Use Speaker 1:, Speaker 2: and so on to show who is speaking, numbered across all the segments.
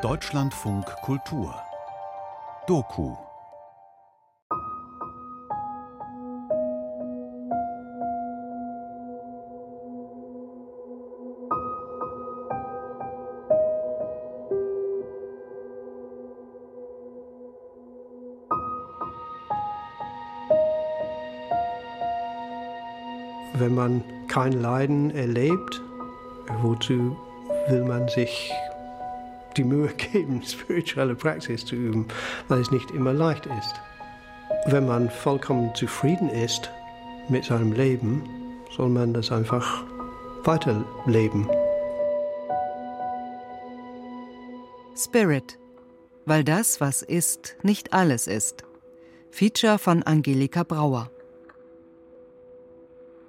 Speaker 1: Deutschlandfunk Kultur. Doku.
Speaker 2: Wenn man kein Leiden erlebt, wozu will man sich die Mühe geben, spirituelle Praxis zu üben, weil es nicht immer leicht ist. Wenn man vollkommen zufrieden ist mit seinem Leben, soll man das einfach weiterleben.
Speaker 3: Spirit, weil das, was ist, nicht alles ist. Feature von Angelika Brauer.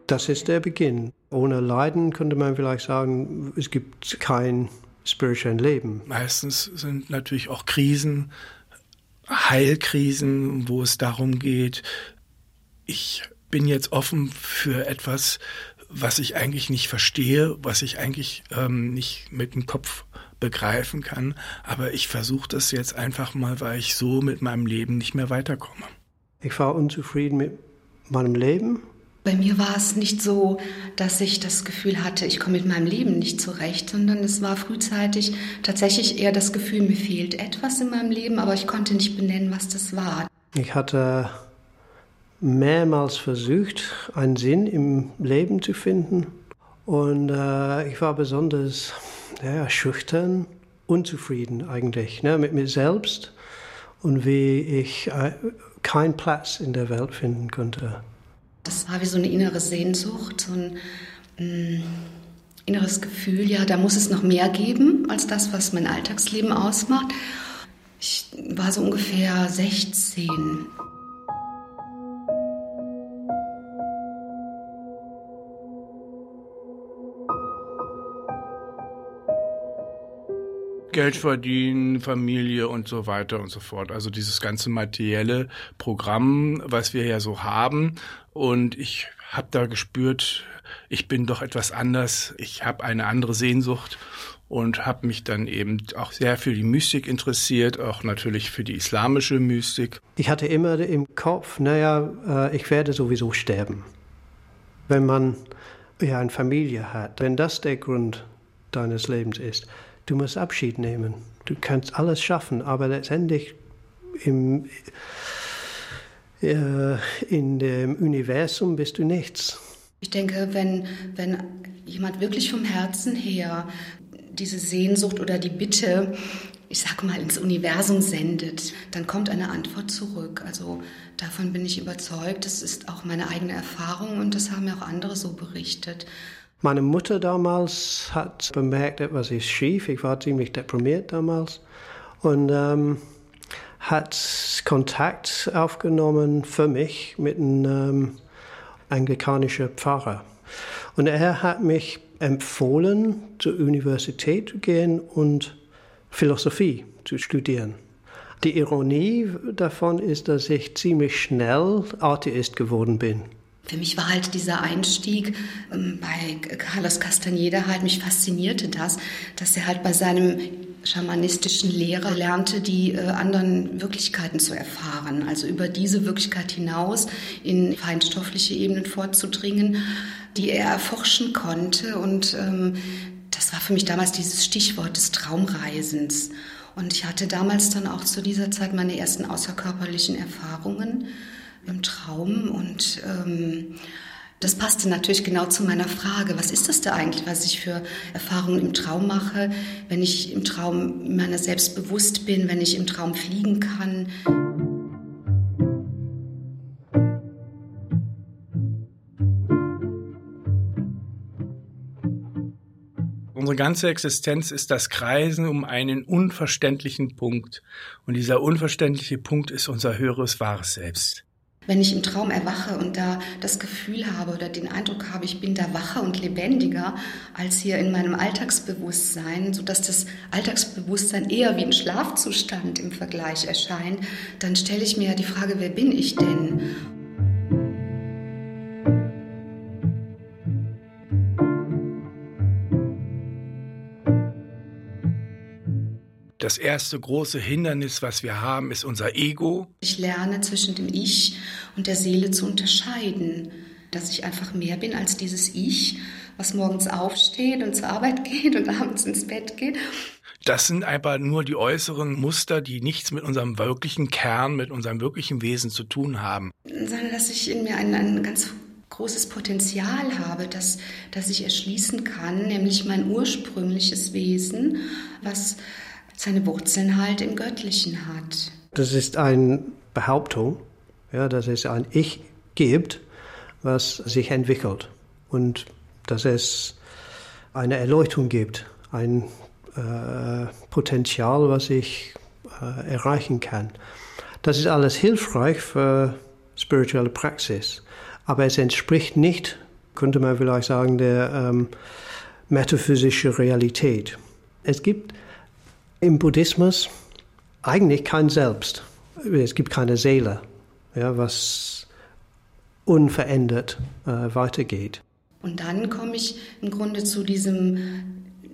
Speaker 2: Das ist der Beginn. Ohne Leiden könnte man vielleicht sagen, es gibt kein spirituellen Leben.
Speaker 4: Meistens sind natürlich auch Krisen, Heilkrisen, wo es darum geht, ich bin jetzt offen für etwas, was ich eigentlich nicht verstehe, was ich eigentlich ähm, nicht mit dem Kopf begreifen kann. Aber ich versuche das jetzt einfach mal, weil ich so mit meinem Leben nicht mehr weiterkomme.
Speaker 2: Ich war unzufrieden mit meinem Leben
Speaker 5: bei mir war es nicht so, dass ich das Gefühl hatte, ich komme mit meinem Leben nicht zurecht, sondern es war frühzeitig tatsächlich eher das Gefühl, mir fehlt etwas in meinem Leben, aber ich konnte nicht benennen, was das war.
Speaker 2: Ich hatte mehrmals versucht, einen Sinn im Leben zu finden und äh, ich war besonders ja, schüchtern, unzufrieden eigentlich ne, mit mir selbst und wie ich äh, keinen Platz in der Welt finden konnte.
Speaker 5: Das war wie so eine innere Sehnsucht, so ein mm, inneres Gefühl, ja, da muss es noch mehr geben als das, was mein Alltagsleben ausmacht. Ich war so ungefähr 16
Speaker 4: Geld verdienen, Familie und so weiter und so fort. Also dieses ganze materielle Programm, was wir ja so haben. Und ich habe da gespürt, ich bin doch etwas anders. Ich habe eine andere Sehnsucht und habe mich dann eben auch sehr für die Mystik interessiert, auch natürlich für die islamische Mystik.
Speaker 2: Ich hatte immer im Kopf, naja, äh, ich werde sowieso sterben. Wenn man ja eine Familie hat, wenn das der Grund deines Lebens ist, Du musst Abschied nehmen. Du kannst alles schaffen, aber letztendlich im, äh, in dem Universum bist du nichts.
Speaker 5: Ich denke, wenn, wenn jemand wirklich vom Herzen her diese Sehnsucht oder die Bitte, ich sag mal, ins Universum sendet, dann kommt eine Antwort zurück. Also davon bin ich überzeugt. Das ist auch meine eigene Erfahrung und das haben mir auch andere so berichtet.
Speaker 2: Meine Mutter damals hat bemerkt, etwas ist schief. Ich war ziemlich deprimiert damals und ähm, hat Kontakt aufgenommen für mich mit einem ähm, anglikanischen Pfarrer. Und er hat mich empfohlen, zur Universität zu gehen und Philosophie zu studieren. Die Ironie davon ist, dass ich ziemlich schnell Atheist geworden bin.
Speaker 5: Für mich war halt dieser Einstieg ähm, bei Carlos Castaneda halt, mich faszinierte das, dass er halt bei seinem schamanistischen Lehrer lernte, die äh, anderen Wirklichkeiten zu erfahren, also über diese Wirklichkeit hinaus in feinstoffliche Ebenen vorzudringen, die er erforschen konnte. Und ähm, das war für mich damals dieses Stichwort des Traumreisens. Und ich hatte damals dann auch zu dieser Zeit meine ersten außerkörperlichen Erfahrungen im Traum und ähm, das passte natürlich genau zu meiner Frage, was ist das da eigentlich, was ich für Erfahrungen im Traum mache, wenn ich im Traum meiner selbst bewusst bin, wenn ich im Traum fliegen kann.
Speaker 4: Unsere ganze Existenz ist das Kreisen um einen unverständlichen Punkt. Und dieser unverständliche Punkt ist unser höheres wahres Selbst.
Speaker 5: Wenn ich im Traum erwache und da das Gefühl habe oder den Eindruck habe, ich bin da wacher und lebendiger als hier in meinem Alltagsbewusstsein, sodass das Alltagsbewusstsein eher wie ein Schlafzustand im Vergleich erscheint, dann stelle ich mir die Frage, wer bin ich denn?
Speaker 4: Das erste große Hindernis, was wir haben, ist unser Ego.
Speaker 5: Ich lerne zwischen dem Ich und der Seele zu unterscheiden, dass ich einfach mehr bin als dieses Ich, was morgens aufsteht und zur Arbeit geht und abends ins Bett geht.
Speaker 4: Das sind einfach nur die äußeren Muster, die nichts mit unserem wirklichen Kern, mit unserem wirklichen Wesen zu tun haben.
Speaker 5: Sondern dass ich in mir ein, ein ganz großes Potenzial habe, das, das ich erschließen kann, nämlich mein ursprüngliches Wesen, was seine Wurzeln halt im Göttlichen hat.
Speaker 2: Das ist eine Behauptung, ja, dass es ein Ich gibt, was sich entwickelt und dass es eine Erleuchtung gibt, ein äh, Potenzial, was ich äh, erreichen kann. Das ist alles hilfreich für spirituelle Praxis, aber es entspricht nicht, könnte man vielleicht sagen, der ähm, metaphysischen Realität. Es gibt im Buddhismus eigentlich kein Selbst. Es gibt keine Seele, ja, was unverändert äh, weitergeht.
Speaker 5: Und dann komme ich im Grunde zu diesem,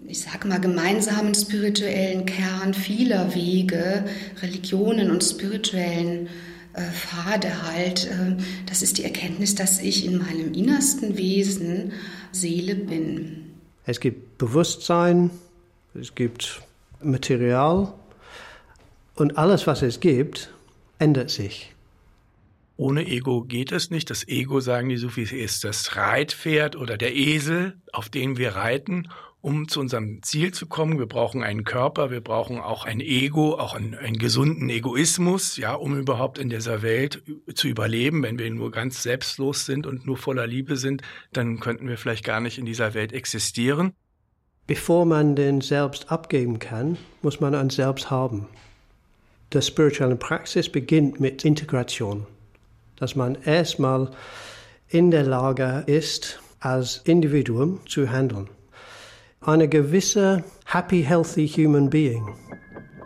Speaker 5: ich sage mal, gemeinsamen spirituellen Kern vieler Wege, Religionen und spirituellen äh, Pfade halt. Äh, das ist die Erkenntnis, dass ich in meinem innersten Wesen Seele bin.
Speaker 2: Es gibt Bewusstsein, es gibt Material und alles, was es gibt, ändert sich.
Speaker 4: Ohne Ego geht es nicht. Das Ego, sagen die Sufis, ist das Reitpferd oder der Esel, auf den wir reiten, um zu unserem Ziel zu kommen. Wir brauchen einen Körper, wir brauchen auch ein Ego, auch einen, einen gesunden Egoismus, ja, um überhaupt in dieser Welt zu überleben. Wenn wir nur ganz selbstlos sind und nur voller Liebe sind, dann könnten wir vielleicht gar nicht in dieser Welt existieren.
Speaker 2: Bevor man den Selbst abgeben kann, muss man ein Selbst haben. Die spirituelle Praxis beginnt mit Integration, dass man erstmal in der Lage ist, als Individuum zu handeln. Eine gewisse happy, healthy human being.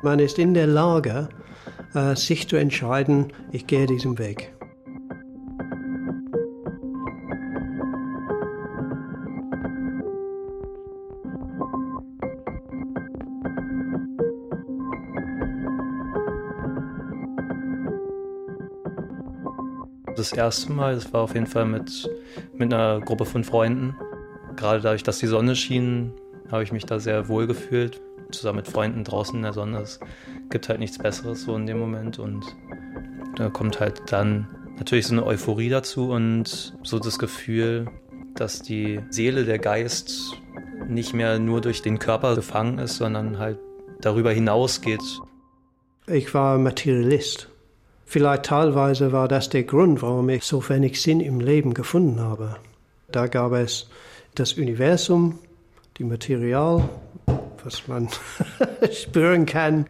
Speaker 2: Man ist in der Lage, äh, sich zu entscheiden, ich gehe diesen Weg.
Speaker 6: Das erste Mal, das war auf jeden Fall mit, mit einer Gruppe von Freunden. Gerade dadurch, dass die Sonne schien, habe ich mich da sehr wohl gefühlt. Zusammen mit Freunden draußen in der Sonne. Es gibt halt nichts Besseres so in dem Moment. Und da kommt halt dann natürlich so eine Euphorie dazu und so das Gefühl, dass die Seele, der Geist nicht mehr nur durch den Körper gefangen ist, sondern halt darüber hinausgeht.
Speaker 2: Ich war Materialist. Vielleicht teilweise war das der Grund, warum ich so wenig Sinn im Leben gefunden habe. Da gab es das Universum, die Material, was man spüren kann.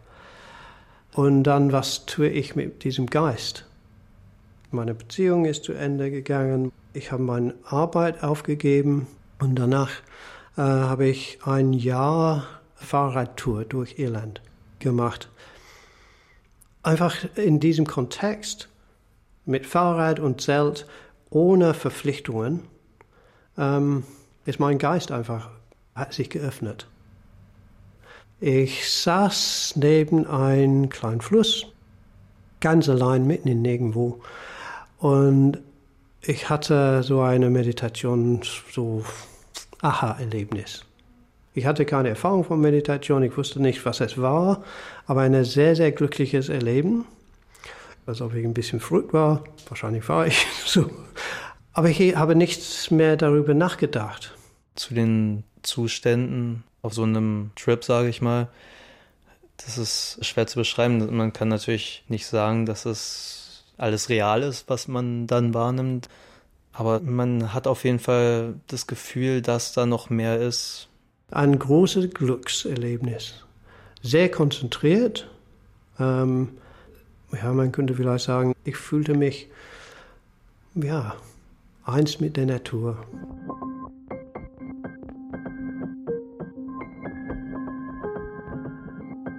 Speaker 2: Und dann, was tue ich mit diesem Geist? Meine Beziehung ist zu Ende gegangen. Ich habe meine Arbeit aufgegeben und danach äh, habe ich ein Jahr Fahrradtour durch Irland gemacht einfach in diesem Kontext mit Fahrrad und Zelt ohne Verpflichtungen ähm, ist mein Geist einfach hat sich geöffnet. Ich saß neben einem kleinen Fluss, ganz allein mitten in nirgendwo und ich hatte so eine Meditation, so Aha-Erlebnis. Ich hatte keine Erfahrung von Meditation, ich wusste nicht, was es war, aber ein sehr, sehr glückliches Erleben. Als ob ich ein bisschen verrückt war, wahrscheinlich war ich so. Aber ich habe nichts mehr darüber nachgedacht.
Speaker 6: Zu den Zuständen auf so einem Trip, sage ich mal, das ist schwer zu beschreiben. Man kann natürlich nicht sagen, dass es alles real ist, was man dann wahrnimmt. Aber man hat auf jeden Fall das Gefühl, dass da noch mehr ist,
Speaker 2: ein großes Glückserlebnis. Sehr konzentriert. Ähm, ja, man könnte vielleicht sagen, ich fühlte mich, ja, eins mit der Natur.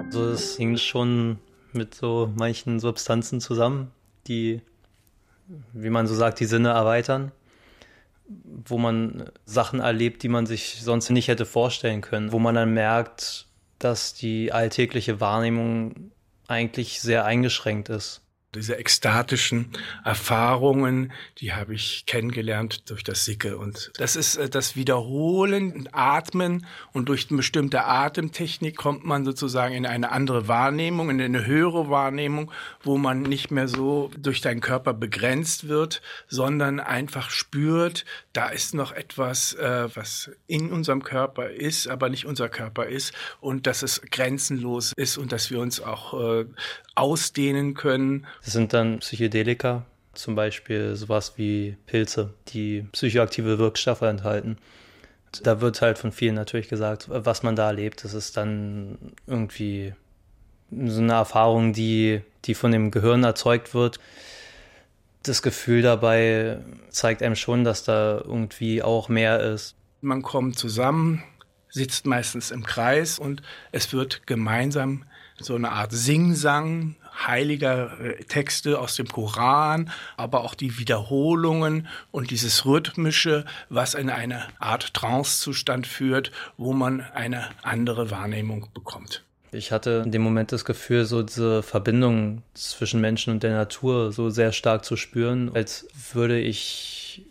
Speaker 6: Also es hing schon mit so manchen Substanzen zusammen, die, wie man so sagt, die Sinne erweitern wo man Sachen erlebt, die man sich sonst nicht hätte vorstellen können, wo man dann merkt, dass die alltägliche Wahrnehmung eigentlich sehr eingeschränkt ist
Speaker 4: diese ekstatischen Erfahrungen, die habe ich kennengelernt durch das Sicke. Und das ist äh, das Wiederholen und Atmen. Und durch eine bestimmte Atemtechnik kommt man sozusagen in eine andere Wahrnehmung, in eine höhere Wahrnehmung, wo man nicht mehr so durch deinen Körper begrenzt wird, sondern einfach spürt, da ist noch etwas, äh, was in unserem Körper ist, aber nicht unser Körper ist. Und dass es grenzenlos ist und dass wir uns auch äh, ausdehnen können.
Speaker 6: Das sind dann Psychedelika, zum Beispiel sowas wie Pilze, die psychoaktive Wirkstoffe enthalten. Da wird halt von vielen natürlich gesagt, was man da erlebt, das ist dann irgendwie so eine Erfahrung, die, die von dem Gehirn erzeugt wird. Das Gefühl dabei zeigt einem schon, dass da irgendwie auch mehr ist.
Speaker 4: Man kommt zusammen, sitzt meistens im Kreis und es wird gemeinsam so eine Art Singsang heiliger äh, Texte aus dem Koran, aber auch die Wiederholungen und dieses Rhythmische, was in eine Art Trancezustand führt, wo man eine andere Wahrnehmung bekommt.
Speaker 6: Ich hatte in dem Moment das Gefühl, so diese Verbindung zwischen Menschen und der Natur so sehr stark zu spüren, als würde ich,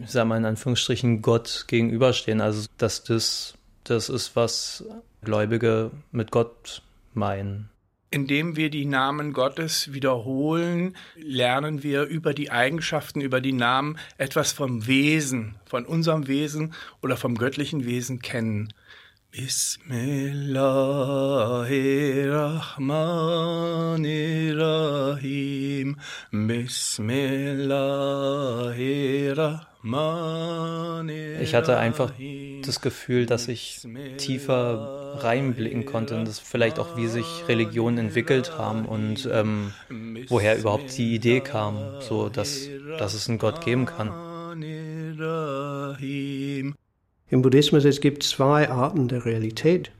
Speaker 6: ich sag mal in Anführungsstrichen, Gott gegenüberstehen. Also, dass das das ist, was Gläubige mit Gott meinen.
Speaker 4: Indem wir die Namen Gottes wiederholen, lernen wir über die Eigenschaften, über die Namen etwas vom Wesen, von unserem Wesen oder vom göttlichen Wesen kennen. Bismillahirrahmanirrahim. Bismillahirrahmanirrahim.
Speaker 6: Ich hatte einfach das Gefühl, dass ich tiefer reinblicken konnte und das vielleicht auch, wie sich Religionen entwickelt haben und ähm, woher überhaupt die Idee kam, so dass, dass es einen Gott geben kann.
Speaker 2: Im Buddhismus es gibt zwei Arten der Realität.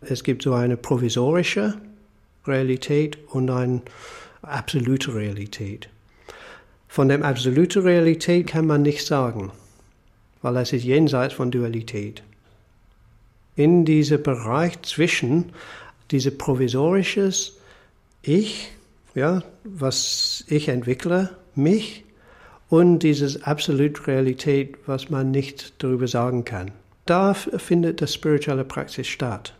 Speaker 2: Es gibt so eine provisorische Realität und eine absolute Realität. Von der absoluten Realität kann man nichts sagen, weil es ist jenseits von Dualität. In diesem Bereich zwischen dieses provisorisches Ich, ja, was ich entwickle, mich, und dieses absolute Realität, was man nicht darüber sagen kann. Da findet das spirituelle Praxis statt.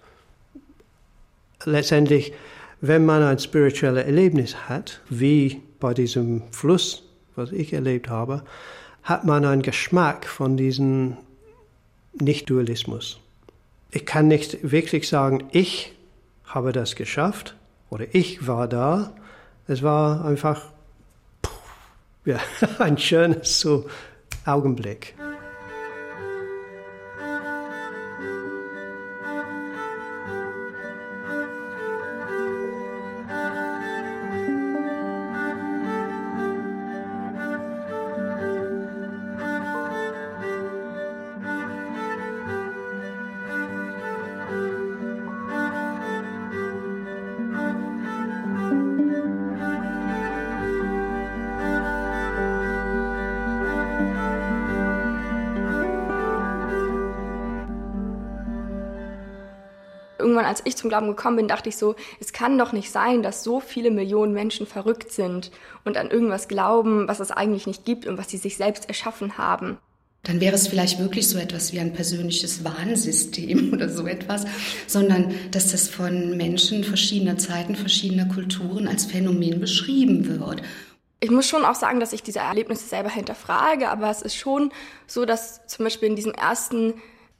Speaker 2: Letztendlich, wenn man ein spirituelles Erlebnis hat, wie bei diesem Fluss was ich erlebt habe, hat man einen Geschmack von diesem Nicht-Dualismus. Ich kann nicht wirklich sagen, ich habe das geschafft oder ich war da. Es war einfach ja, ein schönes so Augenblick.
Speaker 7: Als ich zum Glauben gekommen bin, dachte ich so, es kann doch nicht sein, dass so viele Millionen Menschen verrückt sind und an irgendwas glauben, was es eigentlich nicht gibt und was sie sich selbst erschaffen haben.
Speaker 5: Dann wäre es vielleicht wirklich so etwas wie ein persönliches Warnsystem oder so etwas, sondern dass das von Menschen verschiedener Zeiten, verschiedener Kulturen als Phänomen beschrieben wird.
Speaker 7: Ich muss schon auch sagen, dass ich diese Erlebnisse selber hinterfrage, aber es ist schon so, dass zum Beispiel in diesem ersten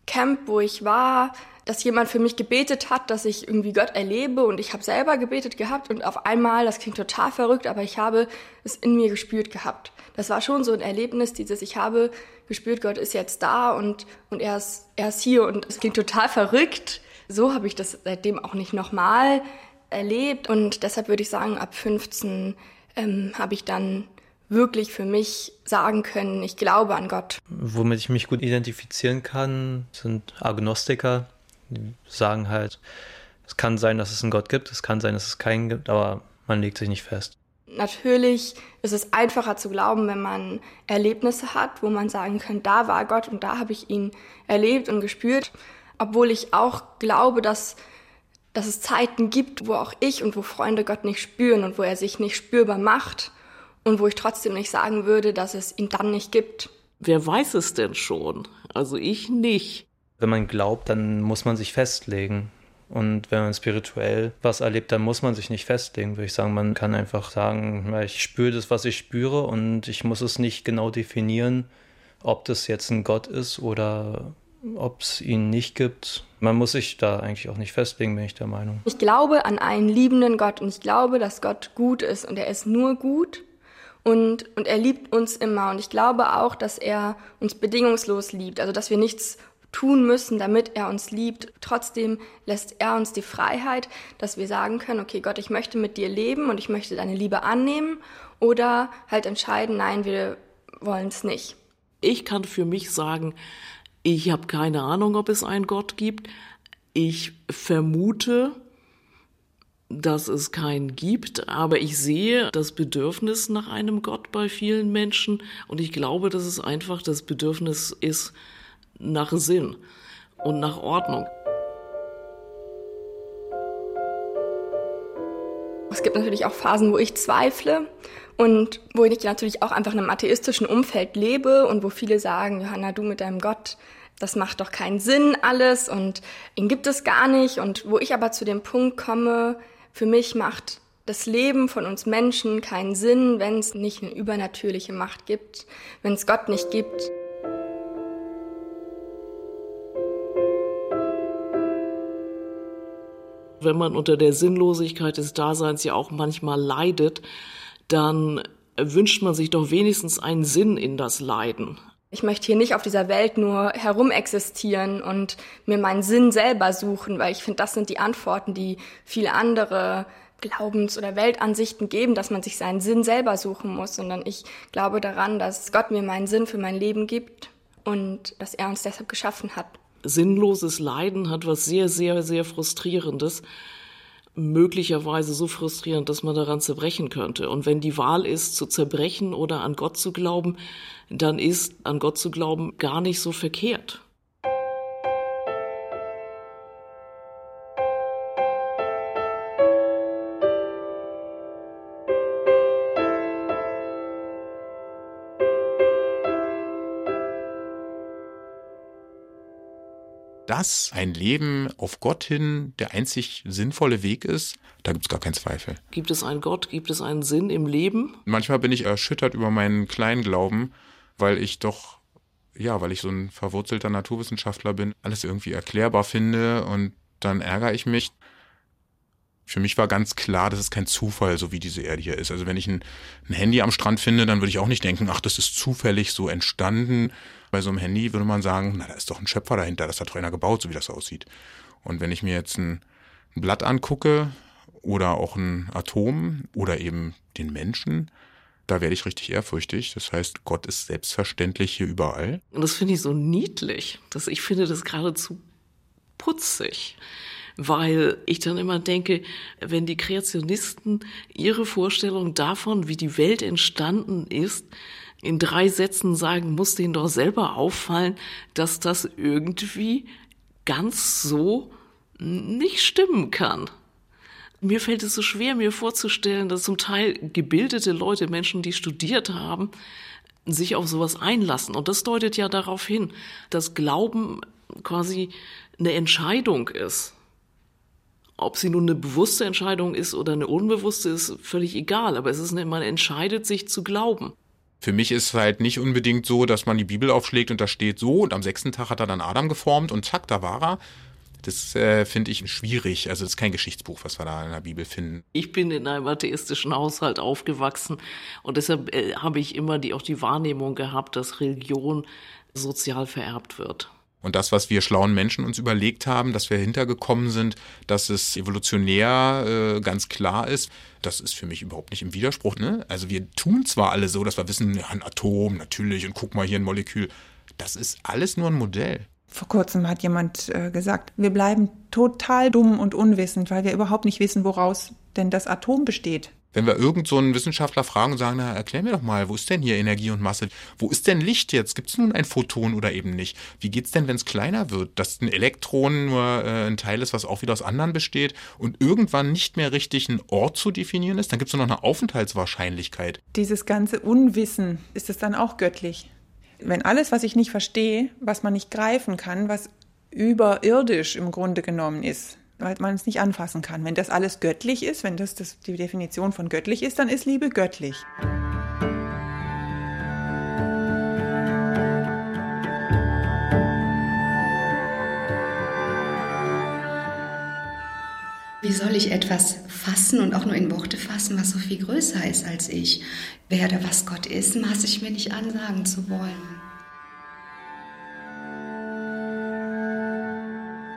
Speaker 7: Camp, wo ich war, dass jemand für mich gebetet hat, dass ich irgendwie Gott erlebe und ich habe selber gebetet gehabt und auf einmal, das klingt total verrückt, aber ich habe es in mir gespürt gehabt. Das war schon so ein Erlebnis, dieses ich habe gespürt, Gott ist jetzt da und, und er, ist, er ist hier und es klingt total verrückt. So habe ich das seitdem auch nicht nochmal erlebt und deshalb würde ich sagen, ab 15 ähm, habe ich dann wirklich für mich sagen können, ich glaube an Gott.
Speaker 6: Womit ich mich gut identifizieren kann, sind Agnostiker, die sagen halt, es kann sein, dass es einen Gott gibt, es kann sein, dass es keinen gibt, aber man legt sich nicht fest.
Speaker 7: Natürlich ist es einfacher zu glauben, wenn man Erlebnisse hat, wo man sagen kann, da war Gott und da habe ich ihn erlebt und gespürt. Obwohl ich auch glaube, dass dass es Zeiten gibt, wo auch ich und wo Freunde Gott nicht spüren und wo er sich nicht spürbar macht und wo ich trotzdem nicht sagen würde, dass es ihn dann nicht gibt.
Speaker 8: Wer weiß es denn schon? Also ich nicht.
Speaker 6: Wenn man glaubt, dann muss man sich festlegen. Und wenn man spirituell was erlebt, dann muss man sich nicht festlegen, würde ich sagen. Man kann einfach sagen, ich spüre das, was ich spüre und ich muss es nicht genau definieren, ob das jetzt ein Gott ist oder ob es ihn nicht gibt. Man muss sich da eigentlich auch nicht festlegen, bin ich der Meinung.
Speaker 7: Ich glaube an einen liebenden Gott und ich glaube, dass Gott gut ist und er ist nur gut und, und er liebt uns immer. Und ich glaube auch, dass er uns bedingungslos liebt, also dass wir nichts tun müssen, damit er uns liebt. Trotzdem lässt er uns die Freiheit, dass wir sagen können, okay Gott, ich möchte mit dir leben und ich möchte deine Liebe annehmen oder halt entscheiden, nein, wir wollen es nicht.
Speaker 8: Ich kann für mich sagen, ich habe keine Ahnung, ob es einen Gott gibt. Ich vermute, dass es keinen gibt, aber ich sehe das Bedürfnis nach einem Gott bei vielen Menschen und ich glaube, dass es einfach das Bedürfnis ist, nach Sinn und nach Ordnung.
Speaker 7: Es gibt natürlich auch Phasen, wo ich zweifle und wo ich natürlich auch einfach in einem atheistischen Umfeld lebe und wo viele sagen, Johanna, du mit deinem Gott, das macht doch keinen Sinn alles und ihn gibt es gar nicht. Und wo ich aber zu dem Punkt komme, für mich macht das Leben von uns Menschen keinen Sinn, wenn es nicht eine übernatürliche Macht gibt, wenn es Gott nicht gibt.
Speaker 8: Wenn man unter der Sinnlosigkeit des Daseins ja auch manchmal leidet, dann wünscht man sich doch wenigstens einen Sinn in das Leiden.
Speaker 7: Ich möchte hier nicht auf dieser Welt nur herumexistieren und mir meinen Sinn selber suchen, weil ich finde, das sind die Antworten, die viele andere Glaubens- oder Weltansichten geben, dass man sich seinen Sinn selber suchen muss, sondern ich glaube daran, dass Gott mir meinen Sinn für mein Leben gibt und dass er uns deshalb geschaffen hat
Speaker 8: sinnloses Leiden hat was sehr, sehr, sehr frustrierendes. Möglicherweise so frustrierend, dass man daran zerbrechen könnte. Und wenn die Wahl ist, zu zerbrechen oder an Gott zu glauben, dann ist an Gott zu glauben gar nicht so verkehrt.
Speaker 9: Dass ein Leben auf Gott hin der einzig sinnvolle Weg ist, da gibt es gar keinen Zweifel.
Speaker 8: Gibt es einen Gott? Gibt es einen Sinn im Leben?
Speaker 9: Manchmal bin ich erschüttert über meinen Kleinglauben, weil ich doch, ja, weil ich so ein verwurzelter Naturwissenschaftler bin, alles irgendwie erklärbar finde und dann ärgere ich mich. Für mich war ganz klar, das ist kein Zufall, so wie diese Erde hier ist. Also wenn ich ein, ein Handy am Strand finde, dann würde ich auch nicht denken, ach, das ist zufällig so entstanden bei so einem Handy würde man sagen, na, da ist doch ein Schöpfer dahinter, das hat doch einer gebaut, so wie das aussieht. Und wenn ich mir jetzt ein, Blatt angucke oder auch ein Atom oder eben den Menschen, da werde ich richtig ehrfürchtig. Das heißt, Gott ist selbstverständlich hier überall.
Speaker 8: Und das finde ich so niedlich, dass ich finde das geradezu putzig weil ich dann immer denke, wenn die Kreationisten ihre Vorstellung davon, wie die Welt entstanden ist, in drei Sätzen sagen, muss denen doch selber auffallen, dass das irgendwie ganz so nicht stimmen kann. Mir fällt es so schwer, mir vorzustellen, dass zum Teil gebildete Leute, Menschen, die studiert haben, sich auf sowas einlassen. Und das deutet ja darauf hin, dass Glauben quasi eine Entscheidung ist. Ob sie nun eine bewusste Entscheidung ist oder eine unbewusste, ist völlig egal. Aber es ist man entscheidet sich zu glauben.
Speaker 9: Für mich ist es halt nicht unbedingt so, dass man die Bibel aufschlägt und da steht so und am sechsten Tag hat er dann Adam geformt und zack, da war er. Das äh, finde ich schwierig. Also das ist kein Geschichtsbuch, was wir da in der Bibel finden.
Speaker 8: Ich bin in einem atheistischen Haushalt aufgewachsen und deshalb äh, habe ich immer die, auch die Wahrnehmung gehabt, dass Religion sozial vererbt wird.
Speaker 9: Und das, was wir schlauen Menschen uns überlegt haben, dass wir hintergekommen sind, dass es evolutionär äh, ganz klar ist, das ist für mich überhaupt nicht im Widerspruch. Ne? Also wir tun zwar alle so, dass wir wissen, ja, ein Atom natürlich und guck mal hier ein Molekül. Das ist alles nur ein Modell.
Speaker 10: Vor kurzem hat jemand äh, gesagt, wir bleiben total dumm und unwissend, weil wir überhaupt nicht wissen, woraus denn das Atom besteht.
Speaker 9: Wenn wir irgend so einen Wissenschaftler fragen und sagen, na, erklär mir doch mal, wo ist denn hier Energie und Masse? Wo ist denn Licht jetzt? Gibt es nun ein Photon oder eben nicht? Wie geht's denn, wenn es kleiner wird? Dass ein Elektron nur äh, ein Teil ist, was auch wieder aus anderen besteht und irgendwann nicht mehr richtig ein Ort zu definieren ist? Dann gibt es nur noch eine Aufenthaltswahrscheinlichkeit.
Speaker 10: Dieses ganze Unwissen, ist es dann auch göttlich? Wenn alles, was ich nicht verstehe, was man nicht greifen kann, was überirdisch im Grunde genommen ist, weil man es nicht anfassen kann. Wenn das alles göttlich ist, wenn das, das die Definition von göttlich ist, dann ist Liebe göttlich.
Speaker 5: Wie soll ich etwas fassen und auch nur in Worte fassen, was so viel größer ist als ich? Wer oder was Gott ist, maße ich mir nicht an, sagen zu wollen.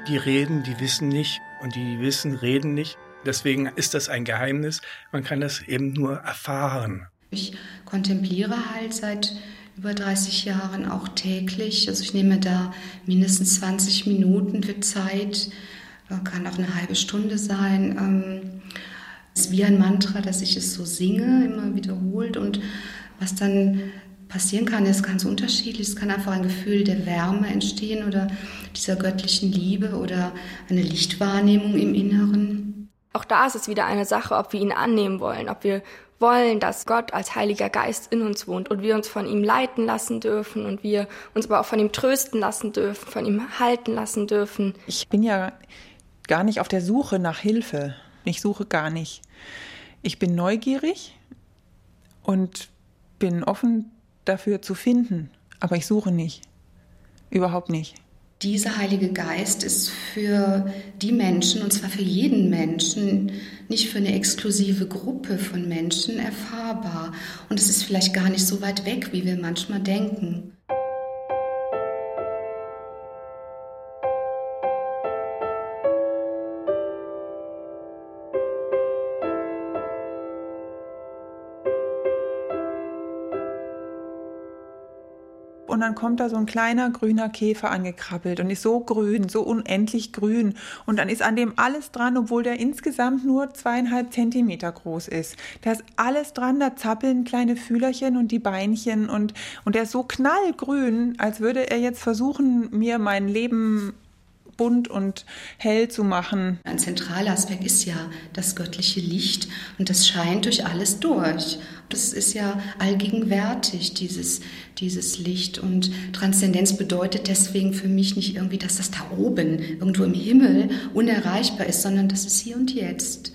Speaker 4: Die reden, die wissen nicht und die wissen, reden nicht. Deswegen ist das ein Geheimnis. Man kann das eben nur erfahren.
Speaker 5: Ich kontempliere halt seit über 30 Jahren auch täglich. Also ich nehme da mindestens 20 Minuten für Zeit, kann auch eine halbe Stunde sein. Ähm, es ist wie ein Mantra, dass ich es so singe, immer wiederholt und was dann passieren kann, ist ganz unterschiedlich. Es kann einfach ein Gefühl der Wärme entstehen oder dieser göttlichen Liebe oder eine Lichtwahrnehmung im Inneren.
Speaker 7: Auch da ist es wieder eine Sache, ob wir ihn annehmen wollen, ob wir wollen, dass Gott als Heiliger Geist in uns wohnt und wir uns von ihm leiten lassen dürfen und wir uns aber auch von ihm trösten lassen dürfen, von ihm halten lassen dürfen.
Speaker 10: Ich bin ja gar nicht auf der Suche nach Hilfe. Ich suche gar nicht. Ich bin neugierig und bin offen dafür zu finden, aber ich suche nicht. Überhaupt nicht.
Speaker 5: Dieser Heilige Geist ist für die Menschen, und zwar für jeden Menschen, nicht für eine exklusive Gruppe von Menschen erfahrbar. Und es ist vielleicht gar nicht so weit weg, wie wir manchmal denken.
Speaker 10: Dann kommt da so ein kleiner grüner Käfer angekrabbelt und ist so grün, so unendlich grün. Und dann ist an dem alles dran, obwohl der insgesamt nur zweieinhalb Zentimeter groß ist. Da ist alles dran, da zappeln kleine Fühlerchen und die Beinchen und, und der ist so knallgrün, als würde er jetzt versuchen, mir mein Leben bunt und hell zu machen.
Speaker 5: Ein zentraler Aspekt ist ja das göttliche Licht und das scheint durch alles durch. Das ist ja allgegenwärtig, dieses, dieses Licht. Und Transzendenz bedeutet deswegen für mich nicht irgendwie, dass das da oben, irgendwo im Himmel, unerreichbar ist, sondern das ist hier und jetzt.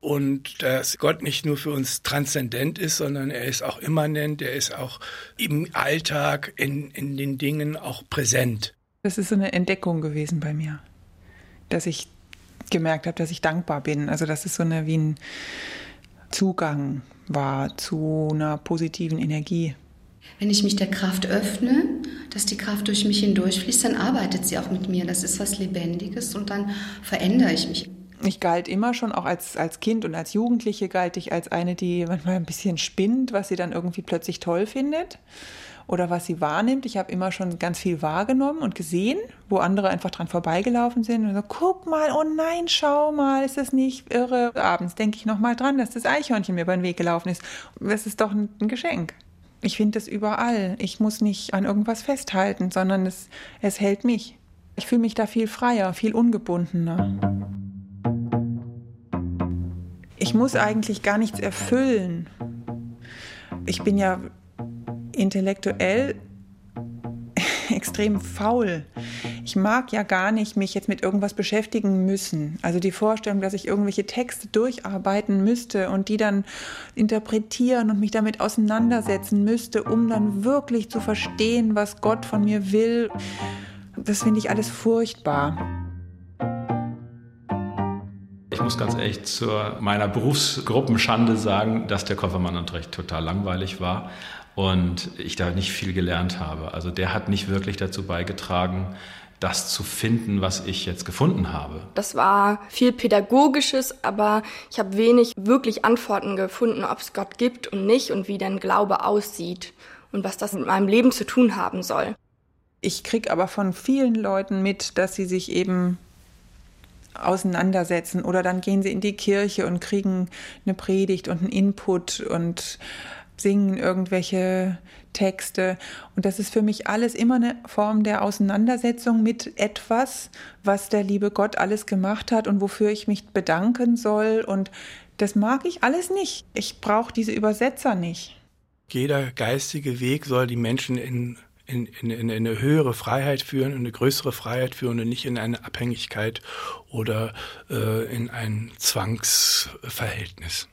Speaker 4: Und dass Gott nicht nur für uns transzendent ist, sondern er ist auch immanent, er ist auch im Alltag, in, in den Dingen auch präsent.
Speaker 10: Das ist so eine Entdeckung gewesen bei mir, dass ich gemerkt habe, dass ich dankbar bin. Also dass es so eine wie ein Zugang war zu einer positiven Energie.
Speaker 5: Wenn ich mich der Kraft öffne, dass die Kraft durch mich hindurchfließt, dann arbeitet sie auch mit mir. Das ist was Lebendiges und dann verändere ich mich.
Speaker 10: Ich galt immer schon, auch als, als Kind und als Jugendliche galt ich als eine, die manchmal ein bisschen spinnt, was sie dann irgendwie plötzlich toll findet oder was sie wahrnimmt. Ich habe immer schon ganz viel wahrgenommen und gesehen, wo andere einfach dran vorbeigelaufen sind und so, guck mal, oh nein, schau mal, ist das nicht irre? Abends denke ich nochmal dran, dass das Eichhörnchen mir über den Weg gelaufen ist. Das ist doch ein, Geschenk. Ich finde das überall. Ich muss nicht an irgendwas festhalten, sondern es, es hält mich. Ich fühle mich da viel freier, viel ungebundener. Ich muss eigentlich gar nichts erfüllen. Ich bin ja intellektuell extrem faul. Ich mag ja gar nicht mich jetzt mit irgendwas beschäftigen müssen. Also die Vorstellung, dass ich irgendwelche Texte durcharbeiten müsste und die dann interpretieren und mich damit auseinandersetzen müsste, um dann wirklich zu verstehen, was Gott von mir will, das finde ich alles furchtbar.
Speaker 11: Ich muss ganz ehrlich zu meiner Berufsgruppenschande sagen, dass der Koffermannunterricht total langweilig war und ich da nicht viel gelernt habe. Also der hat nicht wirklich dazu beigetragen, das zu finden, was ich jetzt gefunden habe.
Speaker 7: Das war viel Pädagogisches, aber ich habe wenig wirklich Antworten gefunden, ob es Gott gibt und nicht und wie denn Glaube aussieht und was das mit meinem Leben zu tun haben soll.
Speaker 10: Ich kriege aber von vielen Leuten mit, dass sie sich eben auseinandersetzen oder dann gehen sie in die Kirche und kriegen eine Predigt und einen Input und singen irgendwelche Texte. Und das ist für mich alles immer eine Form der Auseinandersetzung mit etwas, was der liebe Gott alles gemacht hat und wofür ich mich bedanken soll. Und das mag ich alles nicht. Ich brauche diese Übersetzer nicht.
Speaker 4: Jeder geistige Weg soll die Menschen in in, in, in eine höhere Freiheit führen, in eine größere Freiheit führen und nicht in eine Abhängigkeit oder äh, in ein Zwangsverhältnis.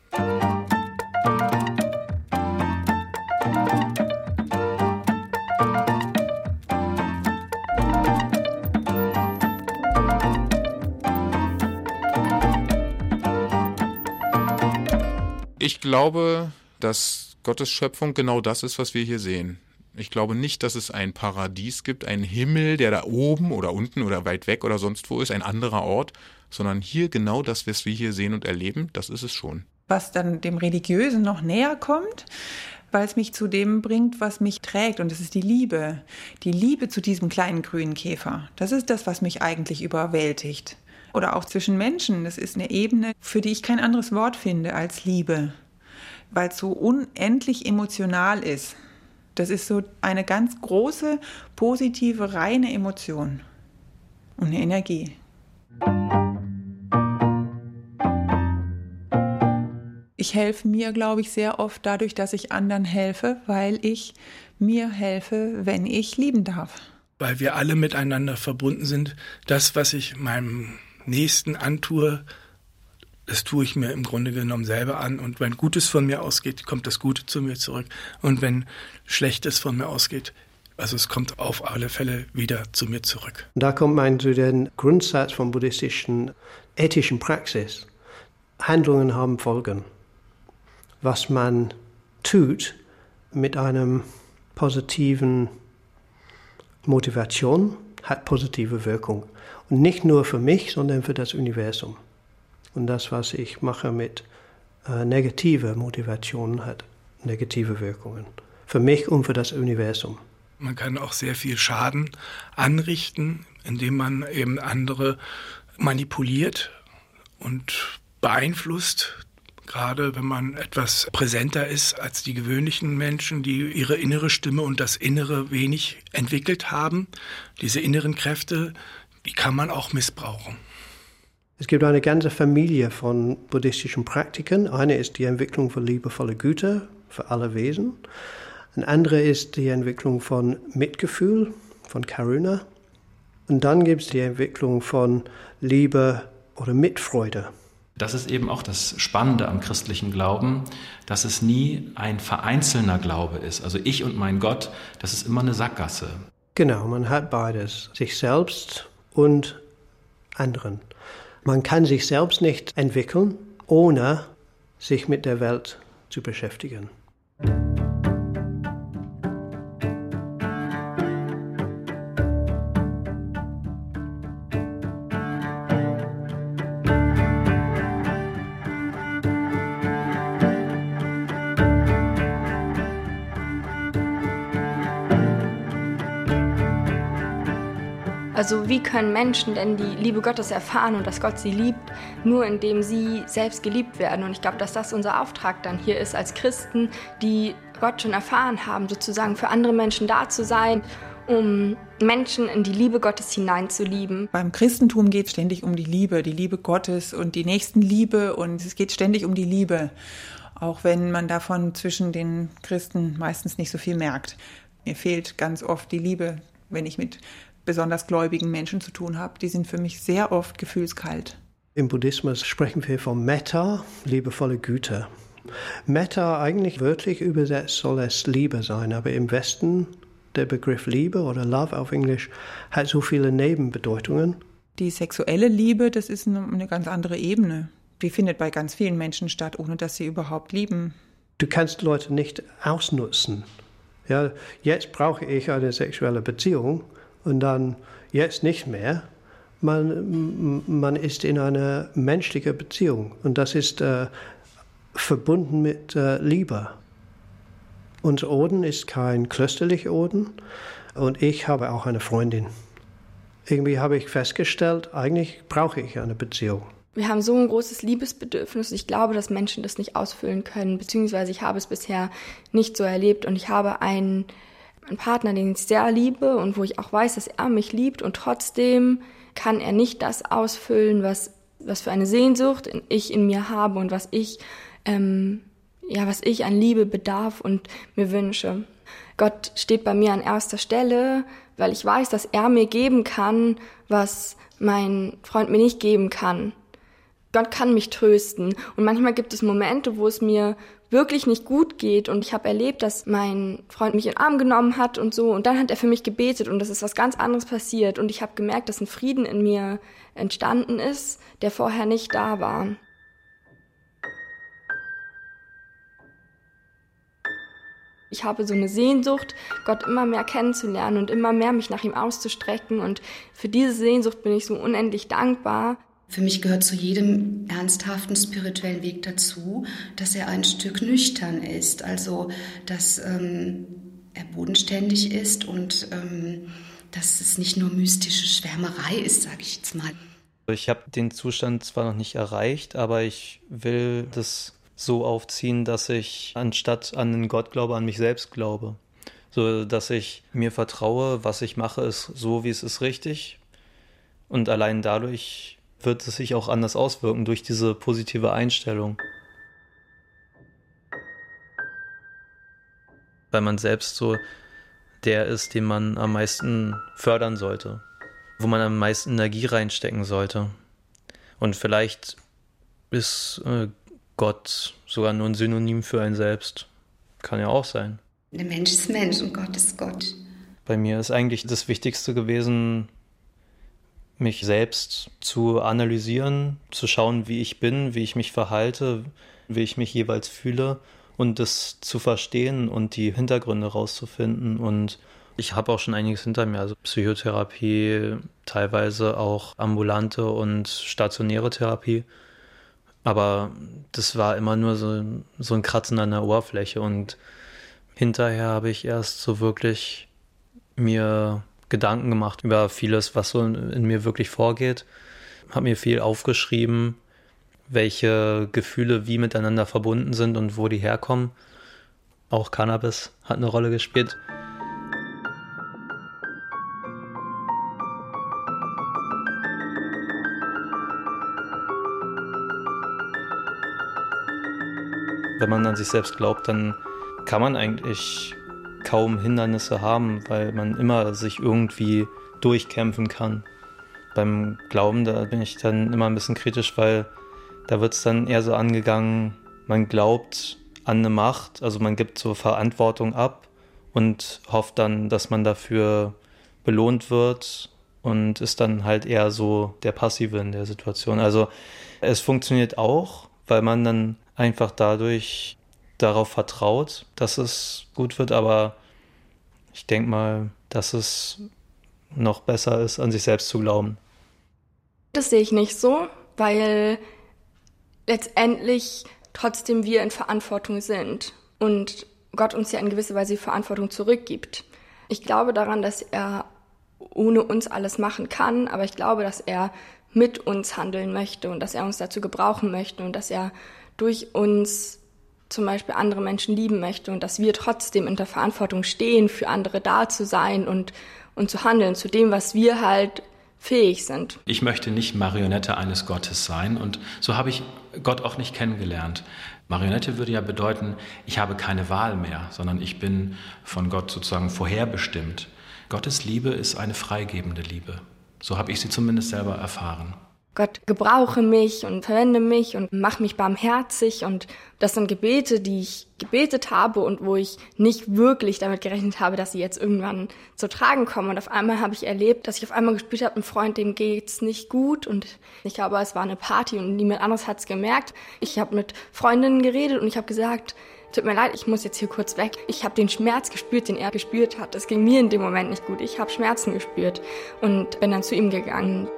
Speaker 9: Ich glaube, dass Gottes Schöpfung genau das ist, was wir hier sehen. Ich glaube nicht, dass es ein Paradies gibt, einen Himmel, der da oben oder unten oder weit weg oder sonst wo ist, ein anderer Ort, sondern hier genau das, was wir hier sehen und erleben, das ist es schon.
Speaker 10: Was dann dem Religiösen noch näher kommt, weil es mich zu dem bringt, was mich trägt. Und das ist die Liebe. Die Liebe zu diesem kleinen grünen Käfer. Das ist das, was mich eigentlich überwältigt. Oder auch zwischen Menschen. Das ist eine Ebene, für die ich kein anderes Wort finde als Liebe. Weil es so unendlich emotional ist. Das ist so eine ganz große, positive, reine Emotion und eine Energie. Ich helfe mir, glaube ich, sehr oft dadurch, dass ich anderen helfe, weil ich mir helfe, wenn ich lieben darf.
Speaker 4: Weil wir alle miteinander verbunden sind. Das, was ich meinem Nächsten antue, das tue ich mir im Grunde genommen selber an. Und wenn Gutes von mir ausgeht, kommt das Gute zu mir zurück. Und wenn Schlechtes von mir ausgeht, also es kommt auf alle Fälle wieder zu mir zurück.
Speaker 2: Da kommt man zu den Grundsatz von buddhistischen ethischen Praxis. Handlungen haben Folgen. Was man tut mit einem positiven Motivation hat positive Wirkung. Und nicht nur für mich, sondern für das Universum. Und das, was ich mache mit äh, negativer Motivation, hat negative Wirkungen. Für mich und für das Universum.
Speaker 4: Man kann auch sehr viel Schaden anrichten, indem man eben andere manipuliert und beeinflusst. Gerade wenn man etwas präsenter ist als die gewöhnlichen Menschen, die ihre innere Stimme und das Innere wenig entwickelt haben. Diese inneren Kräfte, die kann man auch missbrauchen.
Speaker 2: Es gibt eine ganze Familie von buddhistischen Praktiken. Eine ist die Entwicklung von liebevoller Güte für alle Wesen. Ein andere ist die Entwicklung von Mitgefühl, von Karuna. Und dann gibt es die Entwicklung von Liebe oder Mitfreude.
Speaker 11: Das ist eben auch das Spannende am christlichen Glauben, dass es nie ein vereinzelner Glaube ist. Also ich und mein Gott, das ist immer eine Sackgasse.
Speaker 2: Genau, man hat beides, sich selbst und anderen. Man kann sich selbst nicht entwickeln, ohne sich mit der Welt zu beschäftigen.
Speaker 7: Also wie können Menschen denn die Liebe Gottes erfahren und dass Gott sie liebt, nur indem sie selbst geliebt werden? Und ich glaube, dass das unser Auftrag dann hier ist als Christen, die Gott schon erfahren haben, sozusagen für andere Menschen da zu sein, um Menschen in die Liebe Gottes hineinzulieben.
Speaker 10: Beim Christentum geht es ständig um die Liebe, die Liebe Gottes und die Nächstenliebe und es geht ständig um die Liebe, auch wenn man davon zwischen den Christen meistens nicht so viel merkt. Mir fehlt ganz oft die Liebe, wenn ich mit besonders gläubigen Menschen zu tun habe. Die sind für mich sehr oft gefühlskalt.
Speaker 2: Im Buddhismus sprechen wir von Metta, liebevolle Güte. Metta eigentlich wörtlich übersetzt soll es Liebe sein, aber im Westen der Begriff Liebe oder Love auf Englisch hat so viele Nebenbedeutungen.
Speaker 10: Die sexuelle Liebe, das ist eine ganz andere Ebene. Die findet bei ganz vielen Menschen statt, ohne dass sie überhaupt lieben.
Speaker 2: Du kannst Leute nicht ausnutzen. Ja, jetzt brauche ich eine sexuelle Beziehung und dann jetzt nicht mehr. Man, man ist in einer menschlichen Beziehung und das ist äh, verbunden mit äh, Liebe. Unser Orden ist kein klösterlicher Orden und ich habe auch eine Freundin. irgendwie habe ich festgestellt, eigentlich brauche ich eine Beziehung.
Speaker 7: Wir haben so ein großes Liebesbedürfnis. Ich glaube, dass Menschen das nicht ausfüllen können, beziehungsweise ich habe es bisher nicht so erlebt und ich habe einen, einen Partner, den ich sehr liebe und wo ich auch weiß, dass er mich liebt und trotzdem kann er nicht das ausfüllen, was, was für eine Sehnsucht ich in mir habe und was ich, ähm, ja, was ich an Liebe bedarf und mir wünsche. Gott steht bei mir an erster Stelle, weil ich weiß, dass er mir geben kann, was mein Freund mir nicht geben kann. Gott kann mich trösten. Und manchmal gibt es Momente, wo es mir wirklich nicht gut geht und ich habe erlebt, dass mein Freund mich in den Arm genommen hat und so und dann hat er für mich gebetet und es ist was ganz anderes passiert und ich habe gemerkt, dass ein Frieden in mir entstanden ist, der vorher nicht da war. Ich habe so eine Sehnsucht, Gott immer mehr kennenzulernen und immer mehr mich nach ihm auszustrecken und für diese Sehnsucht bin ich so unendlich dankbar.
Speaker 5: Für mich gehört zu jedem ernsthaften spirituellen Weg dazu, dass er ein Stück nüchtern ist, also dass ähm, er bodenständig ist und ähm, dass es nicht nur mystische Schwärmerei ist, sage ich jetzt mal.
Speaker 6: Ich habe den Zustand zwar noch nicht erreicht, aber ich will das so aufziehen, dass ich anstatt an den Gott glaube, an mich selbst glaube. So dass ich mir vertraue, was ich mache, ist so, wie es ist richtig. Und allein dadurch wird es sich auch anders auswirken durch diese positive Einstellung. Weil man selbst so der ist, den man am meisten fördern sollte, wo man am meisten Energie reinstecken sollte. Und vielleicht ist äh, Gott sogar nur ein Synonym für ein Selbst. Kann ja auch sein.
Speaker 5: Der Mensch ist Mensch und Gott ist Gott.
Speaker 6: Bei mir ist eigentlich das Wichtigste gewesen, mich selbst zu analysieren, zu schauen, wie ich bin, wie ich mich verhalte, wie ich mich jeweils fühle und das zu verstehen und die Hintergründe rauszufinden. Und ich habe auch schon einiges hinter mir, also Psychotherapie, teilweise auch ambulante und stationäre Therapie. Aber das war immer nur so, so ein Kratzen an der Oberfläche und hinterher habe ich erst so wirklich mir Gedanken gemacht über vieles, was so in, in mir wirklich vorgeht. Habe mir viel aufgeschrieben, welche Gefühle wie miteinander verbunden sind und wo die herkommen. Auch Cannabis hat eine Rolle gespielt. Wenn man an sich selbst glaubt, dann kann man eigentlich kaum Hindernisse haben, weil man immer sich irgendwie durchkämpfen kann. Beim Glauben, da bin ich dann immer ein bisschen kritisch, weil da wird es dann eher so angegangen, man glaubt an eine Macht, also man gibt so Verantwortung ab und hofft dann, dass man dafür belohnt wird und ist dann halt eher so der Passive in der Situation. Also es funktioniert auch, weil man dann einfach dadurch darauf vertraut, dass es gut wird, aber ich denke mal, dass es noch besser ist, an sich selbst zu glauben.
Speaker 7: Das sehe ich nicht so, weil letztendlich trotzdem wir in Verantwortung sind und Gott uns ja in gewisser Weise Verantwortung zurückgibt. Ich glaube daran, dass er ohne uns alles machen kann, aber ich glaube, dass er mit uns handeln möchte und dass er uns dazu gebrauchen möchte und dass er durch uns zum Beispiel andere Menschen lieben möchte und dass wir trotzdem in der Verantwortung stehen, für andere da zu sein und, und zu handeln, zu dem, was wir halt fähig sind.
Speaker 11: Ich möchte nicht Marionette eines Gottes sein und so habe ich Gott auch nicht kennengelernt. Marionette würde ja bedeuten, ich habe keine Wahl mehr, sondern ich bin von Gott sozusagen vorherbestimmt. Gottes Liebe ist eine freigebende Liebe. So habe ich sie zumindest selber erfahren.
Speaker 7: Gott, gebrauche mich und verwende mich und mach mich barmherzig und das sind Gebete, die ich gebetet habe und wo ich nicht wirklich damit gerechnet habe, dass sie jetzt irgendwann zu tragen kommen. Und auf einmal habe ich erlebt, dass ich auf einmal gespürt habe, ein Freund, dem geht's nicht gut und ich glaube, es war eine Party und niemand anderes hat's gemerkt. Ich habe mit Freundinnen geredet und ich habe gesagt, tut mir leid, ich muss jetzt hier kurz weg. Ich habe den Schmerz gespürt, den er gespürt hat. Es ging mir in dem Moment nicht gut. Ich habe Schmerzen gespürt und bin dann zu ihm gegangen.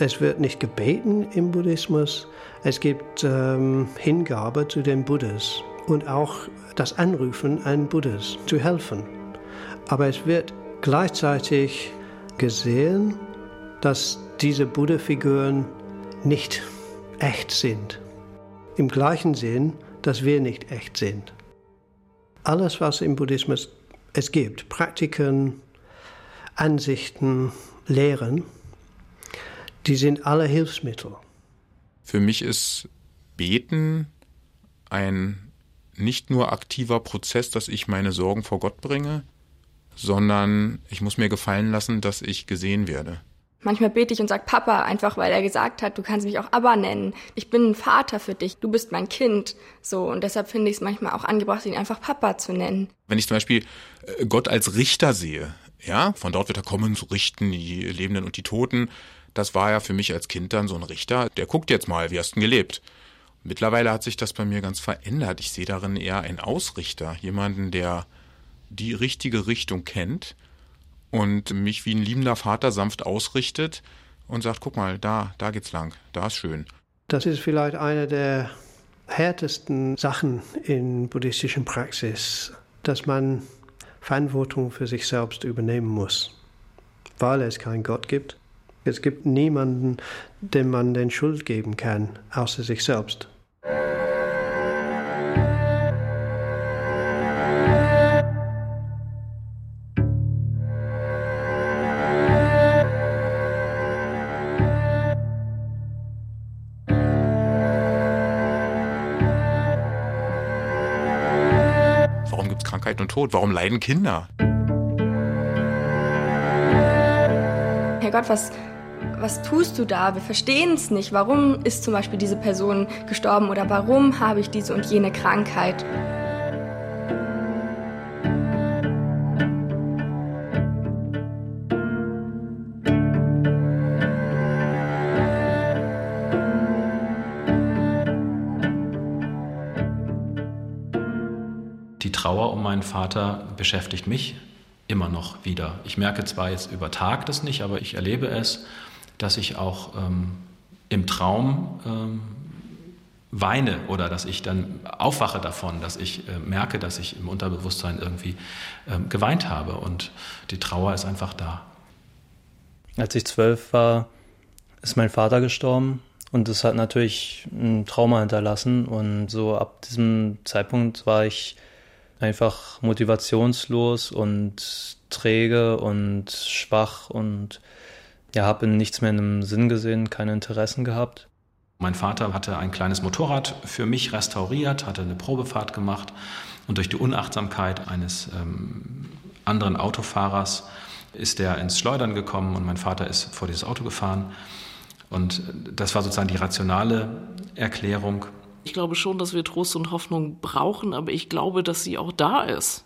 Speaker 2: Es wird nicht gebeten im Buddhismus. Es gibt ähm, Hingabe zu den Buddhas und auch das Anrufen an Buddhas zu helfen. Aber es wird gleichzeitig gesehen, dass diese Buddha-Figuren nicht echt sind. Im gleichen Sinn, dass wir nicht echt sind. Alles, was im Buddhismus es gibt, Praktiken, Ansichten, Lehren, die sind alle Hilfsmittel.
Speaker 9: Für mich ist Beten ein nicht nur aktiver Prozess, dass ich meine Sorgen vor Gott bringe, sondern ich muss mir gefallen lassen, dass ich gesehen werde.
Speaker 7: Manchmal bete ich und sage Papa, einfach weil er gesagt hat, du kannst mich auch Abba nennen. Ich bin ein Vater für dich, du bist mein Kind. So, und deshalb finde ich es manchmal auch angebracht, ihn einfach Papa zu nennen.
Speaker 9: Wenn ich zum Beispiel äh, Gott als Richter sehe, ja, von dort wird er kommen zu richten, die Lebenden und die Toten. Das war ja für mich als Kind dann so ein Richter, der guckt jetzt mal, wie hast du denn gelebt? Mittlerweile hat sich das bei mir ganz verändert. Ich sehe darin eher einen Ausrichter, jemanden, der die richtige Richtung kennt und mich wie ein liebender Vater sanft ausrichtet und sagt, guck mal, da, da geht's lang, da ist schön.
Speaker 2: Das ist vielleicht eine der härtesten Sachen in buddhistischen Praxis, dass man Verantwortung für sich selbst übernehmen muss, weil es keinen Gott gibt. Es gibt niemanden, dem man den Schuld geben kann, außer sich selbst.
Speaker 9: Krankheit und Tod? Warum leiden Kinder?
Speaker 7: Herr Gott, was, was tust du da? Wir verstehen es nicht. Warum ist zum Beispiel diese Person gestorben oder warum habe ich diese und jene Krankheit?
Speaker 11: meinen Vater beschäftigt mich immer noch wieder. Ich merke zwar jetzt über Tag das nicht, aber ich erlebe es, dass ich auch ähm, im Traum ähm, weine oder dass ich dann aufwache davon, dass ich äh, merke, dass ich im Unterbewusstsein irgendwie ähm, geweint habe und die Trauer ist einfach da.
Speaker 6: Als ich zwölf war, ist mein Vater gestorben und das hat natürlich ein Trauma hinterlassen und so ab diesem Zeitpunkt war ich einfach motivationslos und träge und schwach und ja, habe in nichts mehr in einem Sinn gesehen, keine Interessen gehabt.
Speaker 11: Mein Vater hatte ein kleines Motorrad für mich restauriert, hatte eine Probefahrt gemacht und durch die Unachtsamkeit eines ähm, anderen Autofahrers ist er ins Schleudern gekommen und mein Vater ist vor dieses Auto gefahren. Und das war sozusagen die rationale Erklärung.
Speaker 8: Ich glaube schon, dass wir Trost und Hoffnung brauchen, aber ich glaube, dass sie auch da ist.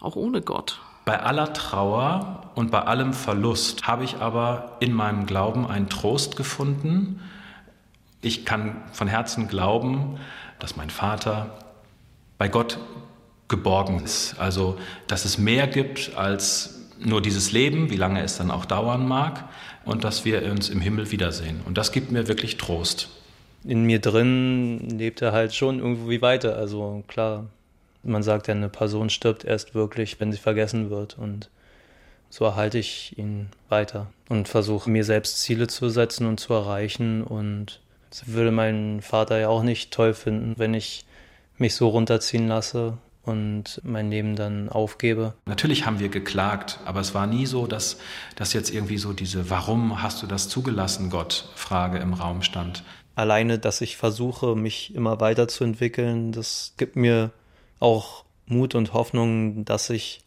Speaker 8: Auch ohne Gott.
Speaker 11: Bei aller Trauer und bei allem Verlust habe ich aber in meinem Glauben einen Trost gefunden. Ich kann von Herzen glauben, dass mein Vater bei Gott geborgen ist. Also, dass es mehr gibt als nur dieses Leben, wie lange es dann auch dauern mag, und dass wir uns im Himmel wiedersehen. Und das gibt mir wirklich Trost
Speaker 6: in mir drin lebt er halt schon irgendwie weiter. Also klar, man sagt ja, eine Person stirbt erst wirklich, wenn sie vergessen wird. Und so erhalte ich ihn weiter und versuche mir selbst Ziele zu setzen und zu erreichen. Und das würde mein Vater ja auch nicht toll finden, wenn ich mich so runterziehen lasse und mein Leben dann aufgebe.
Speaker 11: Natürlich haben wir geklagt, aber es war nie so, dass, dass jetzt irgendwie so diese Warum hast du das zugelassen, Gott, Frage im Raum stand
Speaker 6: alleine, dass ich versuche, mich immer weiterzuentwickeln, das gibt mir auch Mut und Hoffnung, dass ich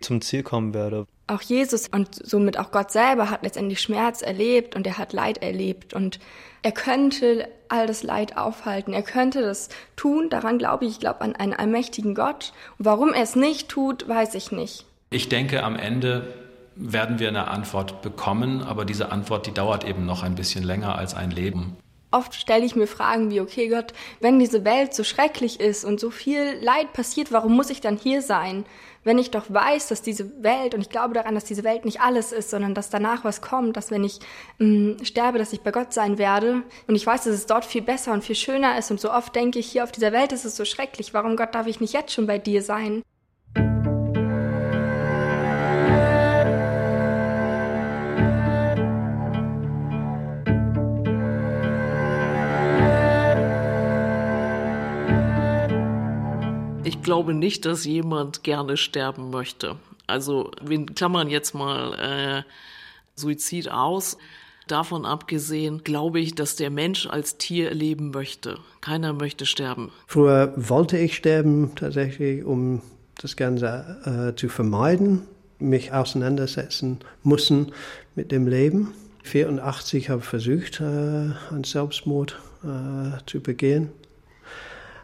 Speaker 6: zum Ziel kommen werde.
Speaker 7: Auch Jesus und somit auch Gott selber hat letztendlich Schmerz erlebt und er hat Leid erlebt und er könnte all das Leid aufhalten. Er könnte das tun. Daran glaube ich. Ich glaube an einen allmächtigen Gott. Und warum er es nicht tut, weiß ich nicht.
Speaker 11: Ich denke, am Ende werden wir eine Antwort bekommen, aber diese Antwort, die dauert eben noch ein bisschen länger als ein Leben.
Speaker 7: Oft stelle ich mir Fragen wie, okay Gott, wenn diese Welt so schrecklich ist und so viel Leid passiert, warum muss ich dann hier sein? Wenn ich doch weiß, dass diese Welt, und ich glaube daran, dass diese Welt nicht alles ist, sondern dass danach was kommt, dass wenn ich mh, mm, sterbe, dass ich bei Gott sein werde. Und ich weiß, dass es dort viel besser und viel schöner ist. Und so oft denke ich, hier auf dieser Welt ist es so schrecklich. Warum Gott darf ich nicht jetzt schon bei dir sein?
Speaker 8: Glaube nicht, dass jemand gerne sterben möchte. Also wir klammern jetzt mal äh, Suizid aus. Davon abgesehen glaube ich, dass der Mensch als Tier leben möchte. Keiner möchte sterben.
Speaker 2: Früher wollte ich sterben tatsächlich, um das Ganze äh, zu vermeiden, mich auseinandersetzen müssen mit dem Leben. 84 habe ich versucht, äh, einen Selbstmord äh, zu begehen.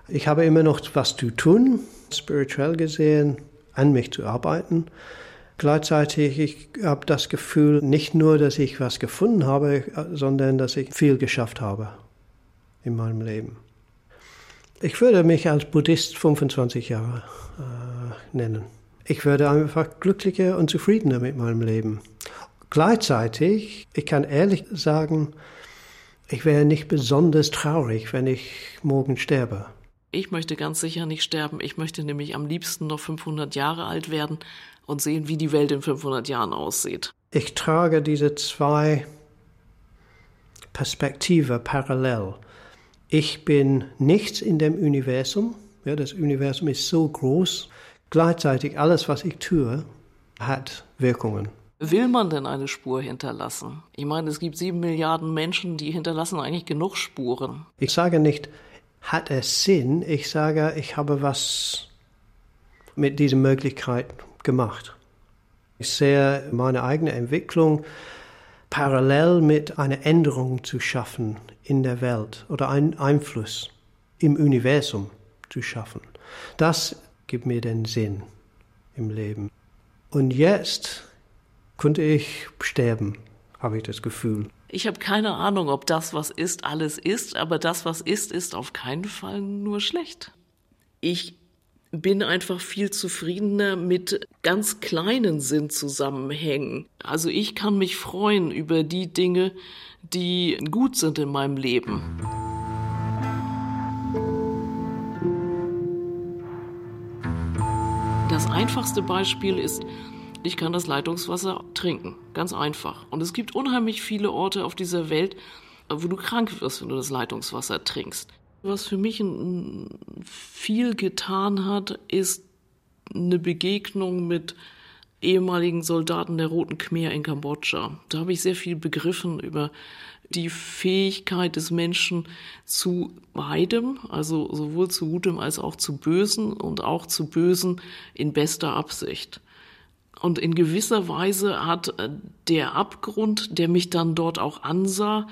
Speaker 2: Ich habe immer noch was zu tun, spirituell gesehen, an mich zu arbeiten. Gleichzeitig ich habe das Gefühl, nicht nur, dass ich was gefunden habe, sondern dass ich viel geschafft habe in meinem Leben. Ich würde mich als Buddhist 25 Jahre äh, nennen. Ich würde einfach glücklicher und zufriedener mit meinem Leben. Gleichzeitig, ich kann ehrlich sagen, ich wäre nicht besonders traurig, wenn ich morgen sterbe.
Speaker 8: Ich möchte ganz sicher nicht sterben. Ich möchte nämlich am liebsten noch 500 Jahre alt werden und sehen, wie die Welt in 500 Jahren aussieht.
Speaker 2: Ich trage diese zwei Perspektive parallel. Ich bin nichts in dem Universum. Ja, das Universum ist so groß. Gleichzeitig alles, was ich tue, hat Wirkungen.
Speaker 8: Will man denn eine Spur hinterlassen? Ich meine, es gibt sieben Milliarden Menschen, die hinterlassen eigentlich genug Spuren.
Speaker 2: Ich sage nicht, hat es Sinn? Ich sage, ich habe was mit dieser Möglichkeit gemacht. Ich sehe meine eigene Entwicklung parallel mit einer Änderung zu schaffen in der Welt oder einen Einfluss im Universum zu schaffen. Das gibt mir den Sinn im Leben. Und jetzt könnte ich sterben, habe ich das Gefühl.
Speaker 8: Ich habe keine Ahnung, ob das, was ist, alles ist, aber das, was ist, ist auf keinen Fall nur schlecht. Ich bin einfach viel zufriedener mit ganz kleinen Sinnzusammenhängen. Also ich kann mich freuen über die Dinge, die gut sind in meinem Leben. Das einfachste Beispiel ist, ich kann das Leitungswasser trinken. Ganz einfach. Und es gibt unheimlich viele Orte auf dieser Welt, wo du krank wirst, wenn du das Leitungswasser trinkst. Was für mich viel getan hat, ist eine Begegnung mit ehemaligen Soldaten der Roten Khmer in Kambodscha. Da habe ich sehr viel begriffen über die Fähigkeit des Menschen zu beidem, also sowohl zu Gutem als auch zu Bösen und auch zu Bösen in bester Absicht. Und in gewisser Weise hat äh, der Abgrund, der mich dann dort auch ansah,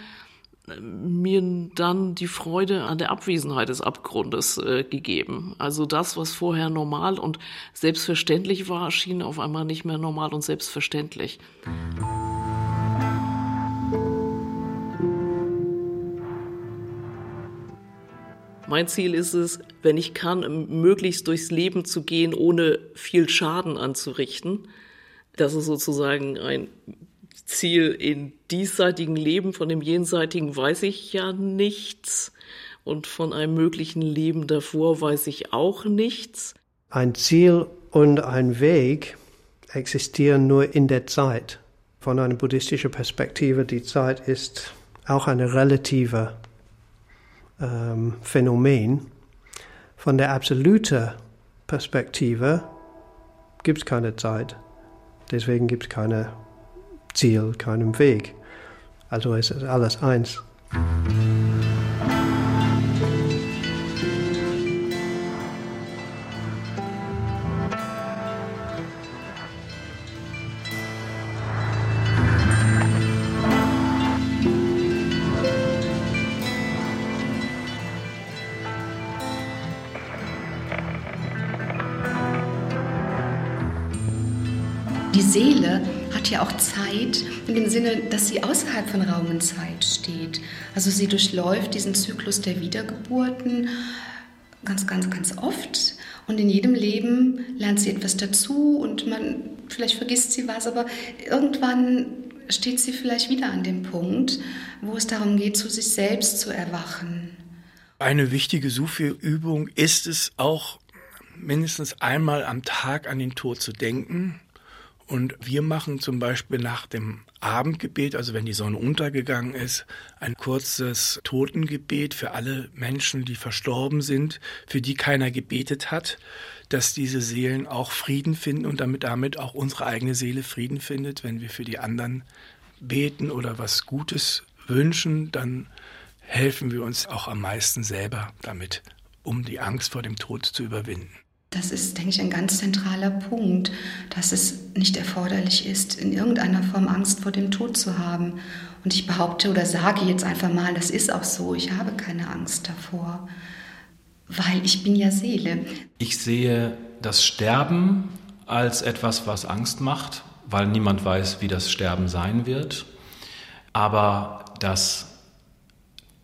Speaker 8: äh, mir dann die Freude an der Abwesenheit des Abgrundes äh, gegeben. Also das, was vorher normal und selbstverständlich war, schien auf einmal nicht mehr normal und selbstverständlich. Mein Ziel ist es, wenn ich kann, möglichst durchs Leben zu gehen, ohne viel Schaden anzurichten. Das ist sozusagen ein Ziel in diesseitigen Leben. Von dem jenseitigen weiß ich ja nichts. Und von einem möglichen Leben davor weiß ich auch nichts.
Speaker 2: Ein Ziel und ein Weg existieren nur in der Zeit. Von einer buddhistischen Perspektive, die Zeit ist auch eine relative ähm, Phänomen. Von der absoluten Perspektive gibt es keine Zeit. Deswegen gibt es kein Ziel, keinen Weg. Also ist es alles eins.
Speaker 5: Ja auch Zeit in dem Sinne, dass sie außerhalb von Raum und Zeit steht. Also sie durchläuft diesen Zyklus der Wiedergeburten ganz, ganz, ganz oft. Und in jedem Leben lernt sie etwas dazu und man, vielleicht vergisst sie was, aber irgendwann steht sie vielleicht wieder an dem Punkt, wo es darum geht, zu sich selbst zu erwachen.
Speaker 4: Eine wichtige Sufi-Übung ist es auch, mindestens einmal am Tag an den Tod zu denken. Und wir machen zum Beispiel nach dem Abendgebet, also wenn die Sonne untergegangen ist, ein kurzes Totengebet für alle Menschen, die verstorben sind, für die keiner gebetet hat, dass diese Seelen auch Frieden finden und damit damit auch unsere eigene Seele Frieden findet. Wenn wir für die anderen beten oder was Gutes wünschen, dann helfen wir uns auch am meisten selber damit, um die Angst vor dem Tod zu überwinden.
Speaker 5: Das ist, denke ich, ein ganz zentraler Punkt, dass es nicht erforderlich ist, in irgendeiner Form Angst vor dem Tod zu haben. Und ich behaupte oder sage jetzt einfach mal, das ist auch so, ich habe keine Angst davor, weil ich bin ja Seele.
Speaker 11: Ich sehe das Sterben als etwas, was Angst macht, weil niemand weiß, wie das Sterben sein wird. Aber das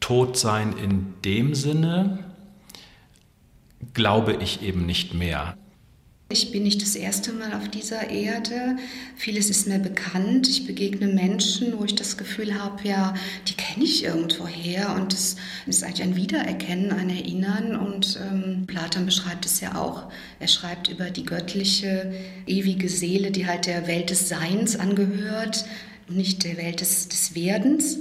Speaker 11: Todsein in dem Sinne, glaube ich eben nicht mehr.
Speaker 5: Ich bin nicht das erste Mal auf dieser Erde. Vieles ist mir bekannt. Ich begegne Menschen, wo ich das Gefühl habe, ja, die kenne ich irgendwoher. Und es ist eigentlich ein Wiedererkennen, ein Erinnern. Und ähm, Platon beschreibt es ja auch. Er schreibt über die göttliche, ewige Seele, die halt der Welt des Seins angehört, nicht der Welt des, des Werdens.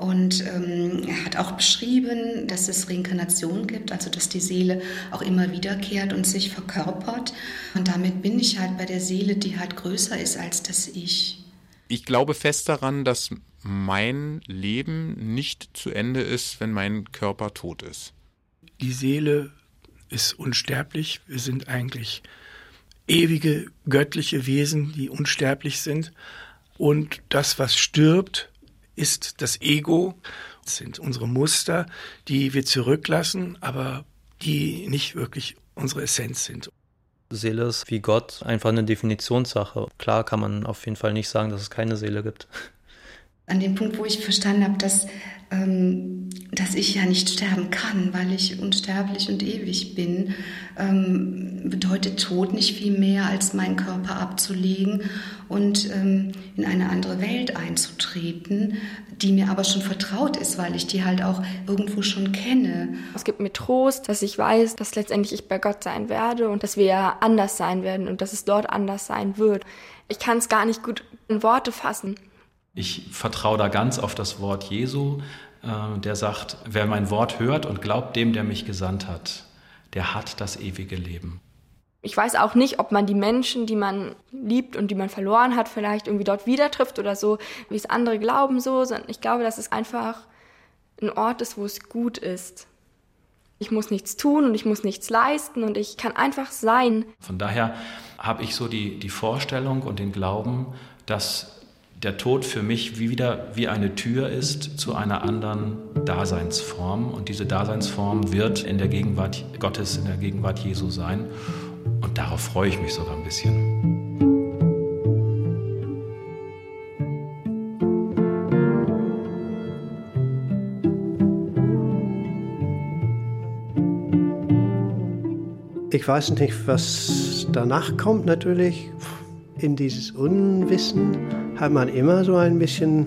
Speaker 5: Und ähm, er hat auch beschrieben, dass es Reinkarnation gibt, also dass die Seele auch immer wiederkehrt und sich verkörpert. Und damit bin ich halt bei der Seele, die halt größer ist als das Ich.
Speaker 9: Ich glaube fest daran, dass mein Leben nicht zu Ende ist, wenn mein Körper tot ist.
Speaker 4: Die Seele ist unsterblich. Wir sind eigentlich ewige göttliche Wesen, die unsterblich sind. Und das, was stirbt, ist das Ego, das sind unsere Muster, die wir zurücklassen, aber die nicht wirklich unsere Essenz sind.
Speaker 6: Seele ist wie Gott einfach eine Definitionssache. Klar kann man auf jeden Fall nicht sagen, dass es keine Seele gibt.
Speaker 5: An dem Punkt, wo ich verstanden habe, dass, ähm, dass ich ja nicht sterben kann, weil ich unsterblich und ewig bin, ähm, bedeutet Tod nicht viel mehr, als meinen Körper abzulegen und ähm, in eine andere Welt einzutreten, die mir aber schon vertraut ist, weil ich die halt auch irgendwo schon kenne.
Speaker 7: Es gibt mir Trost, dass ich weiß, dass letztendlich ich bei Gott sein werde und dass wir anders sein werden und dass es dort anders sein wird. Ich kann es gar nicht gut in Worte fassen.
Speaker 11: Ich vertraue da ganz auf das Wort Jesu, äh, der sagt, wer mein Wort hört und glaubt dem, der mich gesandt hat, der hat das ewige Leben.
Speaker 7: Ich weiß auch nicht, ob man die Menschen, die man liebt und die man verloren hat, vielleicht irgendwie dort wieder trifft oder so, wie es andere glauben so, sondern ich glaube, dass es einfach ein Ort ist, wo es gut ist. Ich muss nichts tun und ich muss nichts leisten und ich kann einfach sein.
Speaker 11: Von daher habe ich so die, die Vorstellung und den Glauben, dass der Tod für mich wieder wie eine Tür ist zu einer anderen Daseinsform. Und diese Daseinsform wird in der Gegenwart Gottes, in der Gegenwart Jesu sein. Und darauf freue ich mich sogar ein bisschen.
Speaker 2: Ich weiß nicht, was danach kommt natürlich. In dieses Unwissen hat man immer so ein bisschen,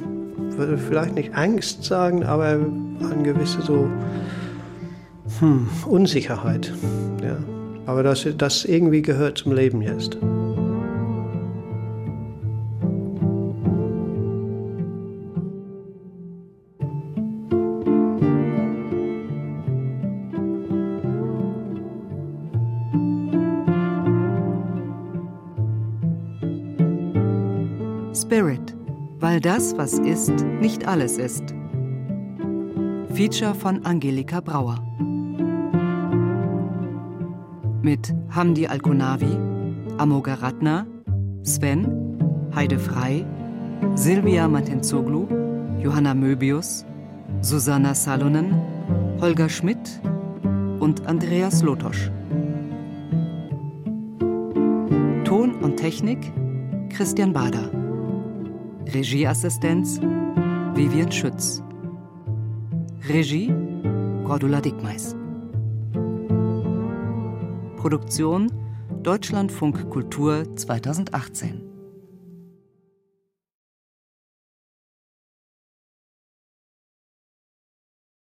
Speaker 2: würde vielleicht nicht Angst sagen, aber eine gewisse so hm, Unsicherheit. Ja. Aber das, das irgendwie gehört zum Leben jetzt.
Speaker 3: Das, was ist, nicht alles ist. Feature von Angelika Brauer mit Hamdi Alkunavi, Amoga Ratna, Sven, Heide Frei, Silvia Matenzoglu, Johanna Möbius, Susanna Salonen, Holger Schmidt und Andreas Lotosch. Ton und Technik Christian Bader. Regieassistenz Vivian Schütz. Regie Cordula Dickmeis. Produktion Deutschlandfunk Kultur 2018